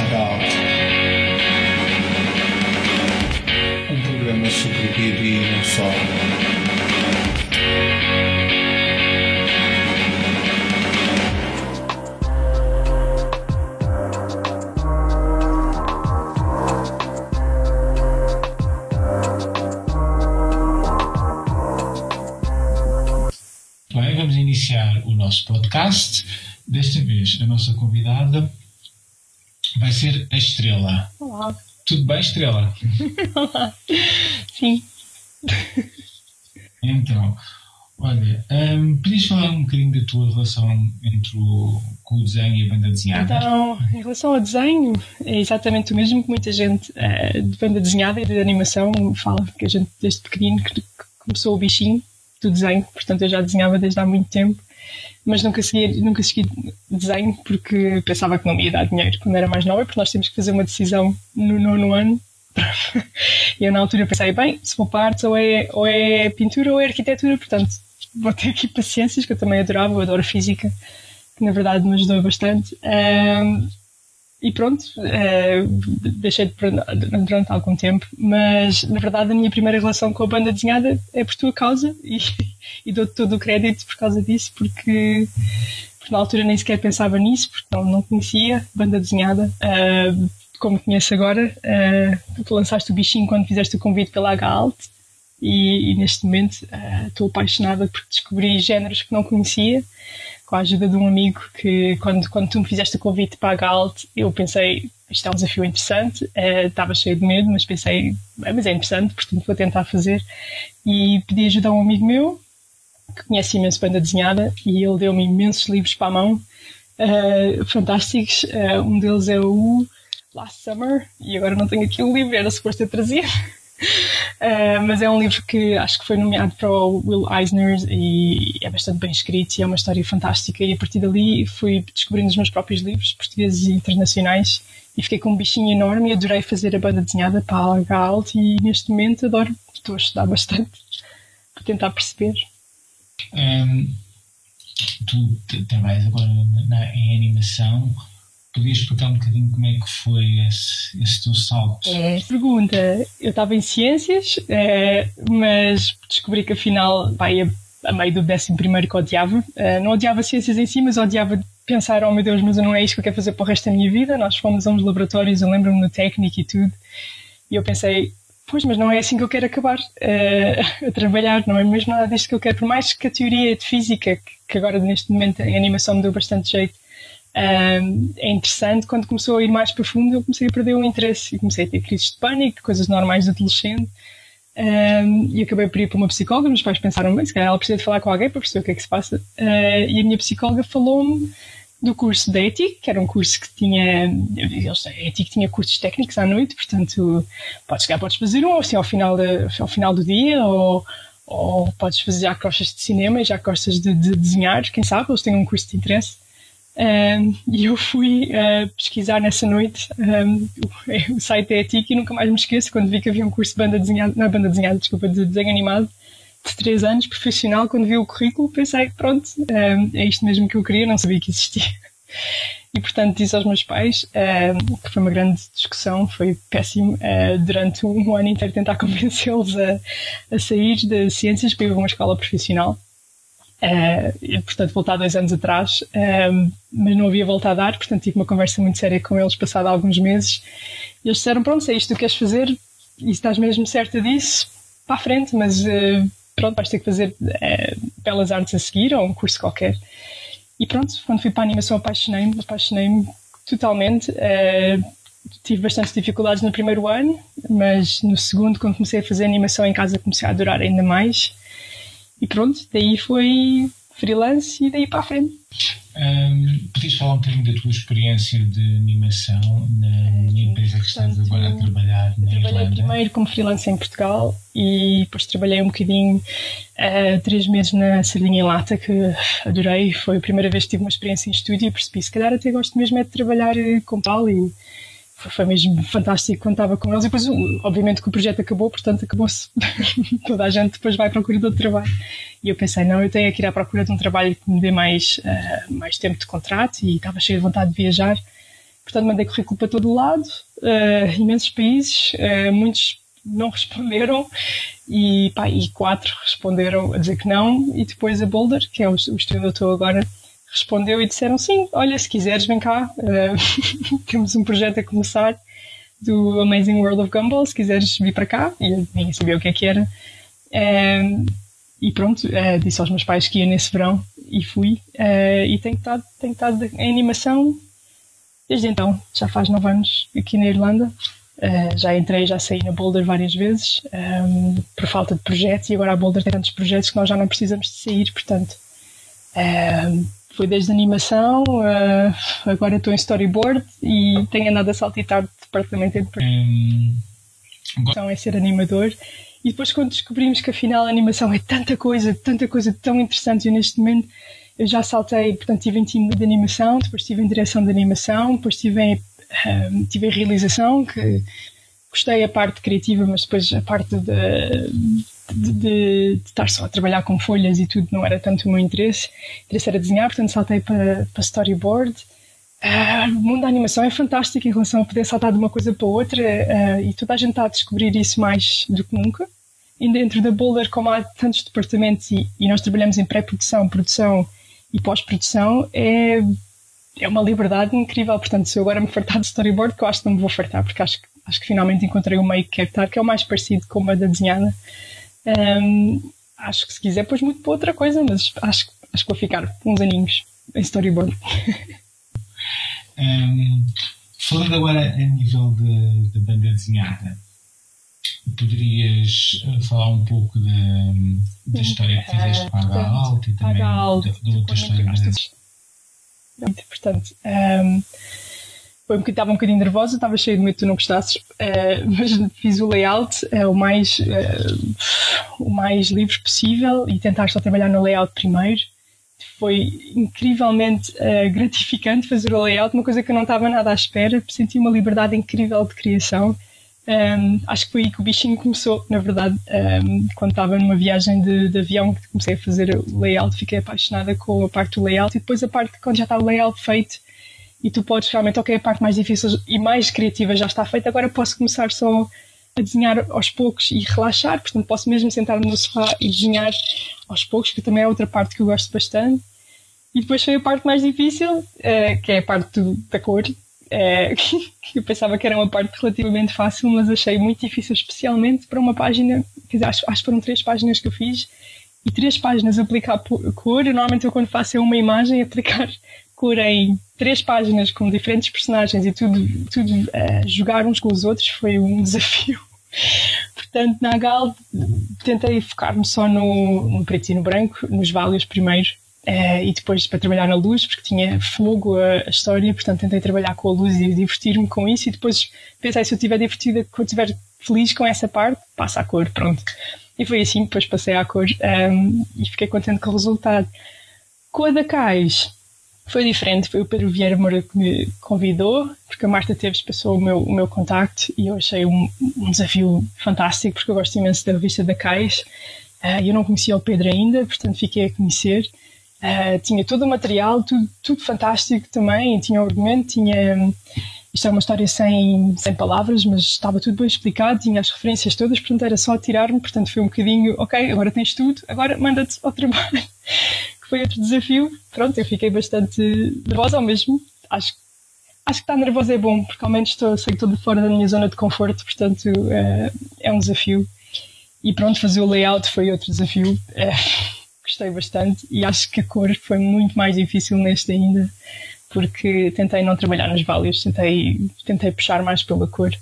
Alta. Um programa sobre vida e não só. Vamos iniciar o nosso podcast. Desta vez, a nossa convidada vai ser a Estrela. Olá. Tudo bem, Estrela? Olá. Sim. Então, olha, hum, podias falar um bocadinho da tua relação entre o, com o desenho e a banda desenhada? Então, em relação ao desenho, é exatamente o mesmo que muita gente eh, de banda desenhada e de animação fala, que a gente desde pequenino que- que começou o bichinho do desenho, portanto eu já desenhava desde há muito tempo, mas nunca segui, nunca segui desenho porque pensava que não me ia dar dinheiro quando era mais nova, porque nós temos que fazer uma decisão no nono ano. e eu na altura pensei, bem, se vou para ou é, ou é pintura ou é arquitetura, portanto vou ter aqui paciências, que eu também adorava, eu adoro física, que na verdade me ajudou bastante. Ahm, e pronto, eh, deixei de durante, algum tempo, mas na verdade a minha primeira relação com a banda desenhada é por tua causa e, e dou-te todo o crédito por causa disso, porque, porque na altura nem sequer pensava nisso, porque não, não conhecia banda desenhada. Ah, como conheço agora, ah, tu lançaste o bichinho quando fizeste o convite pela H-Alt e, e neste momento ah, estou apaixonada porque descobri géneros que não conhecia com a ajuda de um amigo que quando, quando tu me fizeste o convite para a Galt, eu pensei, isto é um desafio interessante, eh, estava cheio de medo, mas pensei, "Ah, mas é interessante, portanto vou tentar fazer. E pedi ajuda a um amigo meu, que conhece imenso banda desenhada, e ele deu-me imensos livros para a mão, eh, fantásticos. Eh, um deles é o Last Summer, e agora não tenho aqui o livro, era suposto eu trazia. Uh, mas é um livro que acho que foi nomeado para o Will Eisner e é bastante bem escrito e é uma história fantástica. E a partir dali fui descobrindo os meus próprios livros, portugueses e internacionais, e fiquei com um bichinho enorme e adorei fazer a banda desenhada para a Alga. E neste momento adoro, estou a estudar bastante para tentar perceber. Hum, tu t- trabalhas agora na- em animação. Podias explicar um bocadinho como é que foi esse, esse teu salto? É. Pergunta: eu estava em ciências, eh, mas descobri que afinal, vai a, a meio do 11 que odiava. Eh, não odiava ciências em si, mas odiava pensar: oh meu Deus, mas não é isto que eu quero fazer para o resto da minha vida. Nós fomos a uns laboratórios, eu lembro-me no técnico e tudo, e eu pensei: pois, mas não é assim que eu quero acabar eh, a trabalhar, não é mesmo nada disto que eu quero. Por mais que a teoria de física, que agora neste momento em animação me deu bastante jeito, é interessante, quando começou a ir mais profundo, eu comecei a perder o interesse e comecei a ter crises de pânico, coisas normais de adolescente. Um, e acabei por ir para uma psicóloga. Meus pais pensaram, bem, se calhar ela precisa de falar com alguém para perceber o que é que se passa. Uh, e a minha psicóloga falou-me do curso da ETIC, que era um curso que tinha. A ETIC tinha cursos técnicos à noite, portanto, podes chegar, podes fazer um assim ao final, de, ao final do dia, ou, ou podes fazer já que gostas de cinema e já que gostas de, de desenhar, quem sabe, eles têm um curso de interesse. E eu fui uh, pesquisar nessa noite um, o, site da ETIC e nunca mais me esqueço quando vi que havia um curso de banda desenhada, não é banda desenhada, desculpa, de desenho animado de 3 anos, profissional. Quando vi o currículo, pensei, pronto, um, é isto mesmo que eu queria, não sabia que existia. E portanto disse aos meus pais, um, que foi uma grande discussão, foi péssimo, uh, durante um ano inteiro tentar convencê-los a, a sair de ciências para ir a uma escola profissional. Uh, e, portanto, voltar dois anos atrás, um, mas não havia volta a dar, portanto, tive uma conversa muito séria com eles, passado alguns meses. E eles disseram: Pronto, se é isto que queres fazer e estás mesmo certa disso, para a frente, mas uh, pronto, vais ter que fazer uh, belas artes a seguir ou um curso qualquer. E pronto, quando fui para a animação, apaixonei-me, apaixonei-me totalmente. tive bastantes dificuldades no primeiro ano, mas no segundo, quando comecei a fazer animação em casa, comecei a adorar ainda mais. E pronto, daí foi freelance e daí para a frente. Um, podias falar um bocadinho da tua experiência de animação na, na empresa que estás agora a trabalhar na Trabalhei Irlanda? primeiro como freelance em Portugal e depois trabalhei um bocadinho, uh, três meses na Sardinha em Lata, que adorei. Foi a primeira vez que tive uma experiência em estúdio e percebi, se calhar até gosto mesmo é de trabalhar com tal e foi mesmo fantástico quando estava com eles. E depois, obviamente, que o projeto acabou, portanto, acabou-se. Toda a gente depois vai à procura de outro trabalho. E eu pensei, não, eu tenho que ir à procura de um trabalho que me dê mais, uh, mais tempo de contrato e estava cheio de vontade de viajar. Portanto, mandei currículo para todo lado, uh, imensos países, uh, muitos não responderam e, pá, e quatro responderam a dizer que não e depois a Boulder, que é o, o estúdio onde eu estou agora, respondeu e disseram sim, olha, se quiseres vem cá, uh, temos um projeto a começar do Amazing World of Gumball, se quiseres vir para cá, e eu nem sabia o que é que era. Um, e pronto, uh, disse aos meus pais que ia nesse verão e fui. Uh, e tenho estado, tenho estado em animação desde então, já faz nove anos aqui na Irlanda. Uh, já entrei, já saí na Boulder várias vezes um, por falta de projetos e agora a Boulder tem tantos projetos que nós já não precisamos de sair, portanto. Foi desde animação, agora estou em storyboard e tenho andado a saltitar de departamento em departamento. Então é ser animador e depois quando descobrimos que afinal a animação é tanta coisa, tanta coisa tão interessante, e neste momento eu já saltei, portanto estive em time de animação, depois estive em direção de animação, depois estive em, um, tive em realização, que gostei a parte criativa, mas depois a parte de, de, de, estar só a trabalhar com folhas e tudo não era tanto o meu interesse. O interesse era desenhar, portanto saltei para, para storyboard. Uh, o mundo da animação é fantástico em relação a poder saltar de uma coisa para outra uh, e toda a gente está a descobrir isso mais do que nunca. E dentro da Boulder, como há tantos departamentos e, e nós trabalhamos em pré-produção, produção e pós-produção, é, é uma liberdade incrível. Portanto, se eu agora me fartar de storyboard, que eu acho que não me vou fartar, porque acho, acho que finalmente encontrei o meio que quero estar, que é o mais parecido com uma da desenhada. Um, acho que se quiser, depois muito para outra coisa, mas acho, acho que vou ficar uns aninhos em storyboard. Um, falando agora a nível de, de banda desenhada, poderias eh, falar um pouco da, da história que fizeste para a Alto e também da, outra história da... Portanto, um, foi um estava um bocadinho nervosa, estava cheio de medo que tu não gostasses, uh, mas fiz o layout uh, o, mais, uh, o mais livre possível e tentar só trabalhar no layout primeiro. Foi incrivelmente gratificante fazer o layout, uma coisa que eu não estava nada à espera, senti uma liberdade incrível de criação um, acho que foi aí que o bichinho começou, na verdade. Um, quando estava numa viagem de, de, avião, comecei a fazer o layout, fiquei apaixonada com a parte do layout e depois a parte quando já está o layout feito e tu podes realmente, ok, a parte mais difícil e mais criativa já está feita, agora posso começar só a desenhar aos poucos e relaxar, portanto posso mesmo sentar-me no sofá e desenhar aos poucos, que também é outra parte que eu gosto bastante. E depois foi a parte mais difícil, uh, que é a parte do, da cor, é, que eu pensava que era uma parte relativamente fácil, mas achei muito difícil, especialmente para uma página, quer dizer, acho, acho que foram três páginas que eu fiz, e três páginas aplicar cor, normalmente eu quando faço uma imagem, aplicar cor em três páginas com diferentes personagens e tudo, tudo uh, jogar uns com os outros foi um desafio. Portanto, na Gal tentei focar-me só no, no preto e no branco, nos válios primeiro, Uh, e depois para trabalhar na luz, porque tinha fogo a, a história, portanto tentei trabalhar com a luz e divertir-me com isso. E depois pensei: se eu estiver divertida, quando estiver feliz com essa parte, passa a cor, pronto. E foi assim, depois passei à cor um, ehm, e fiquei contente com o resultado. Com a da foi diferente, foi o Pedro Vieira Moura que me convidou, porque a Marta Teves passou o meu, o meu contacto e eu achei um, um desafio fantástico, porque eu gosto imenso da revista da Cais. Uh, eu não conhecia o Pedro ainda, portanto fiquei a conhecer. Uh, tinha todo o material, tudo, tudo fantástico também, tinha argumento, tinha. Isto é uma história sem, sem palavras, mas estava tudo bem explicado, tinha as referências todas, portanto era só tirar-me, portanto foi um bocadinho, ok, agora tens tudo, agora manda-te ao trabalho. Que foi outro desafio. Pronto, eu fiquei bastante nervosa ao mesmo. Acho, acho que estar nervosa é bom, porque ao menos estou, sei de fora da minha zona de conforto, portanto é, é um desafio. E pronto, fazer o layout foi outro desafio. É, gostei bastante e acho que a cor foi muito mais difícil neste ainda, porque tentei não trabalhar nos válios, tentei, tentei puxar mais pela cor.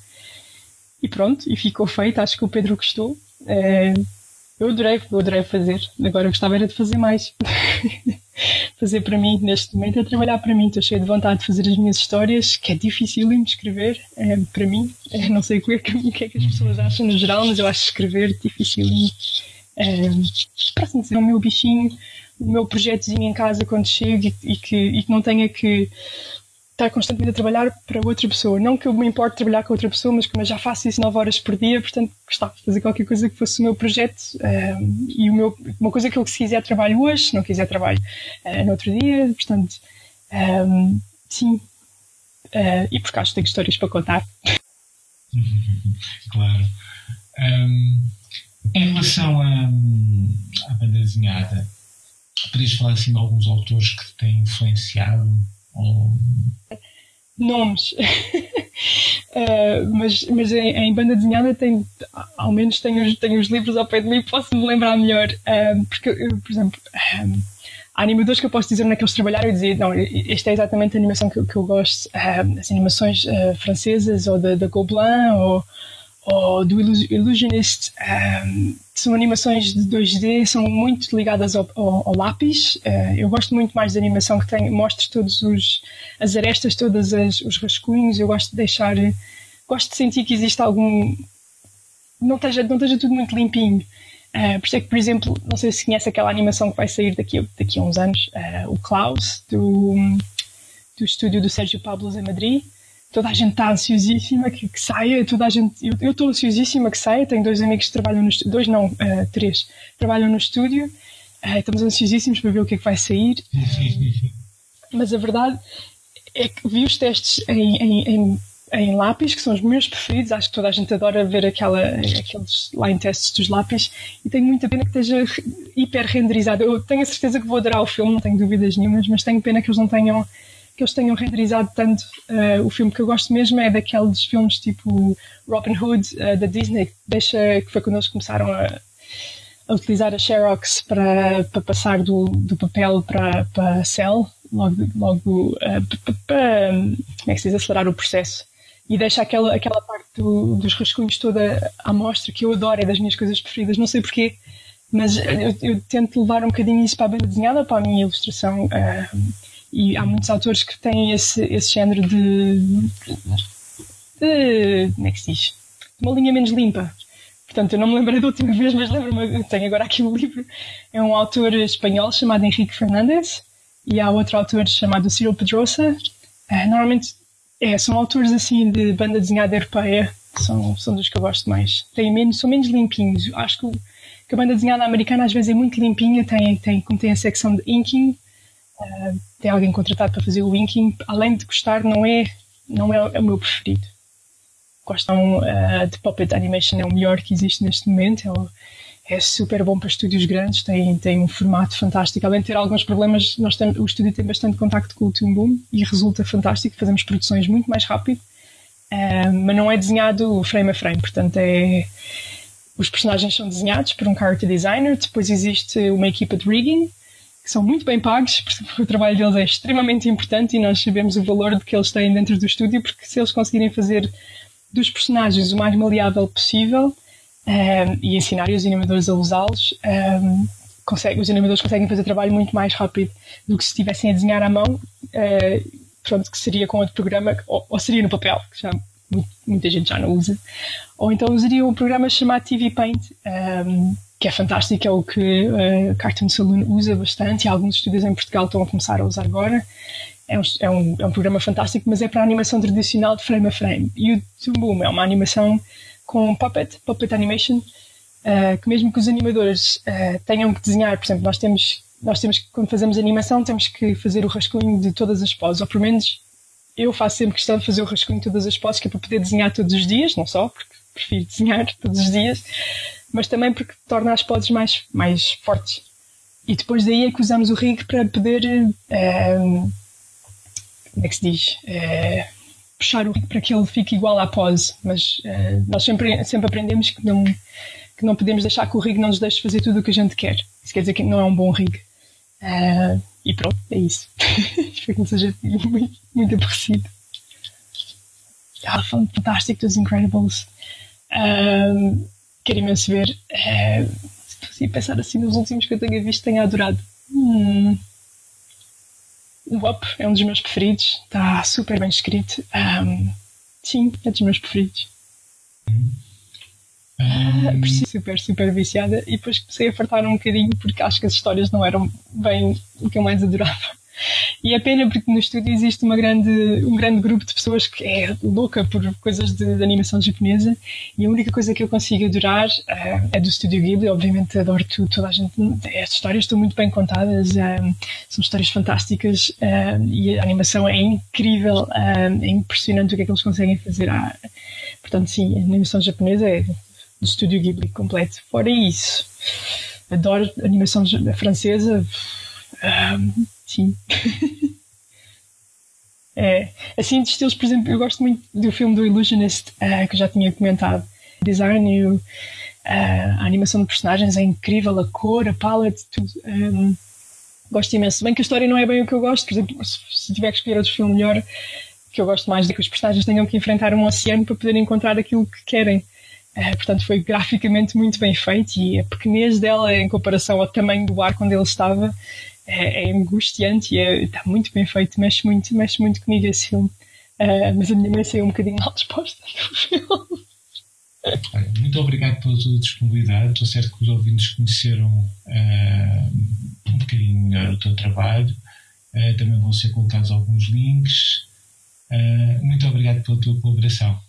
E pronto, e ficou feito, acho que o Pedro gostou. É, eu adorei, eu adorei fazer. Agora gostava era de fazer mais. fazer para mim, neste momento, é trabalhar para mim. Estou cheia de vontade de fazer as minhas histórias, que é difícil de escrever, é, para mim. É, não sei o que, é que, o que é que as pessoas acham no geral, mas eu acho escrever difícil é, assim dizer, o meu bichinho, o meu projetozinho em casa quando chego e, e, que, e que não tenha que estar constantemente a trabalhar para outra pessoa. Não que eu me importe trabalhar com outra pessoa, mas como eu já faço isso 9 horas por dia, portanto gostava de fazer qualquer coisa que fosse o meu projeto um, e o meu, uma coisa que eu se quiser trabalho hoje, se não quiser trabalho uh, no outro dia, portanto um, sim, uh, e acho que tenho histórias para contar. claro. Um, em relação à, à banda desenhada, podias falar assim de alguns autores que te têm influenciado? Nomes. uh, mas mas em, em, banda desenhada tem, ao menos tenho, os, tenho os livros ao pé de mim posso me lembrar melhor. Uh, porque, eu, por exemplo, um, há animadores que eu posso dizer onde é que eles trabalharam e dizer, não, esta é exatamente a animação que, que eu gosto, uh, as animações francesas ou da Gobelin ou ou do Illusionist, um, são animações de 2D, são muito ligadas ao, ao, ao lápis. Uh, eu gosto muito mais de animação que tem, mostre todas as arestas, todos os rascunhos. Eu gosto de deixar, gosto de sentir que existe algum. Não esteja, não esteja tudo muito limpinho. Uh, por isso é que, por exemplo, não sei se conhece aquela animação que vai sair daqui, daqui a uns anos, uh, o Klaus, do, do estúdio do Sérgio Pablos em Madrid toda a gente está ansiosíssima que, que, saia, toda a gente, eu estou ansiosíssima que saia, tenho dois amigos que trabalham no dois não, uh, três, trabalham no estúdio, uh, estamos ansiosíssimos para ver o que é que vai sair, mas a verdade é que vi os testes em, em, em, em, lápis, que são os meus preferidos, acho que toda a gente adora ver aquela, aqueles line tests dos lápis, e tenho muita pena que esteja hiper renderizado, eu tenho a certeza que vou adorar o filme, não tenho dúvidas nenhumas, mas tenho pena que eles não tenham que eles tenham renderizado tanto. Uh, o filme que eu gosto mesmo é daqueles filmes tipo Robin Hood uh, da Disney, que, deixa, que foi quando eles começaram a, a utilizar a Xerox para, para passar do, do papel para, para cell, logo, logo uh, para, como é que se diz, acelerar o processo. E deixa aquela, aquela parte do, dos rascunhos toda à mostra, que eu adoro, é das minhas coisas preferidas, não sei porquê, mas eu, eu tento levar um bocadinho isso para a banda desenhada, para a minha ilustração. Uh, e há muitos autores que têm esse, esse género de, de. Como é que se diz? Uma linha menos limpa. Portanto, eu não me lembrei da última vez, mas lembro-me, tenho agora aqui o um livro. É um autor espanhol chamado Henrique Fernandes e há outro autor chamado Ciro Pedrosa. Uh, normalmente é, são autores assim de banda desenhada europeia, são, são dos que eu gosto mais. Têm menos, são menos limpinhos. Acho que, que a banda desenhada americana às vezes é muito limpinha, tem, tem, como tem a secção de inking, uh, tem alguém contratado para fazer o inking, além de gostar, não é, não é, é o meu preferido. Gostam uh, de Puppet Animation, é o melhor que existe neste momento, é, é super bom para estúdios grandes, tem, tem um formato fantástico. Além de ter alguns problemas, nós tem, o estúdio tem bastante contacto com o Toon Boom e resulta fantástico, fazemos produções muito mais rápido, uh, mas não é desenhado frame a frame, portanto é os personagens são desenhados por um character designer, depois existe uma equipa de rigging, que são muito bem pagos, porque o trabalho deles é extremamente importante e nós sabemos o valor que eles têm dentro do estúdio, porque se eles conseguirem fazer dos personagens o mais maleável possível um, ehm, e ensinar os animadores a usá-los, um, ehm, consegue, os animadores conseguem fazer trabalho muito mais rápido do que se estivessem a desenhar à mão, uh, pronto, que seria com outro programa, ou, ou seria no papel, que já muita gente já não usa, ou então usaria um programa chamado TV Paint, um, ehm, que é fantástico, é o que uh, Cartoon Saloon usa bastante e alguns estúdios em Portugal estão a começar a usar agora. É um, é um, é um programa fantástico, mas é para a animação tradicional de frame a frame. E o é uma animação com puppet, puppet animation, uh, que mesmo que os animadores uh, tenham que desenhar, por exemplo, nós temos, nós temos que, quando fazemos animação, temos que fazer o rascunho de todas as poses, ou pelo menos eu faço sempre questão de fazer o rascunho de todas as poses, que é para poder desenhar todos os dias, não só, porque prefiro desenhar todos os dias, mas também porque torna as poses mais, mais fortes. E depois daí é que usamos o rig para poder. É, como é que se diz? É, puxar o rig para que ele fique igual à pose. Mas é, nós sempre, sempre aprendemos que não, que não podemos deixar que o rig não nos deixe fazer tudo o que a gente quer. Isso quer dizer que não é um bom rig. e pronto, é isso. Espero que não seja muito, muito aborrecido. Ah, fantástico dos Incredibles. Quero imenso ver. É, se pensar assim nos últimos que eu tenha visto, tenha adorado. Hum. O Up é um dos meus preferidos, está super bem escrito. Um, sim, é dos meus preferidos. Um... Uh, super, super viciada e depois comecei a fartar um bocadinho porque acho que as histórias não eram bem o que eu mais adorava. E é pena porque no estúdio existe uma grande, um grande grupo de pessoas que é louca por coisas de, de animação japonesa e a única coisa que eu consigo adorar uh, é do estúdio Ghibli. Obviamente adoro tudo, toda a gente. As histórias estão muito bem contadas, uh, são histórias fantásticas uh, e a animação é incrível, é impressionante o que é que eles conseguem fazer. Ah, portanto, sim, a animação japonesa é do estúdio Ghibli completo. Fora isso, adoro animação francesa. Sim. é, assim, de estilos, por exemplo, eu gosto muito do filme do Illusionist, uh, que eu já tinha comentado. Design e uh, a animação de personagens é incrível, a cor, a palette, tudo. Um, gosto imenso. Bem que a história não é bem o que eu gosto, por exemplo, se, se tiver que escolher outro filme melhor, que eu gosto mais de que os personagens tenham que enfrentar um oceano para poder encontrar aquilo que querem. Uh, portanto, foi graficamente muito bem feito e a pequenez dela em comparação ao tamanho do ar onde ele estava é, é angustiante e é, está muito bem feito, mexe muito, mexe muito comigo esse filme. Uh, mas a minha mãe saiu um bocadinho mal disposta do filme. Muito obrigado pela tua disponibilidade. Estou certo que os ouvintes conheceram uh, um bocadinho melhor o teu trabalho. Uh, também vão ser colocados alguns links. muito obrigado pela tua colaboração.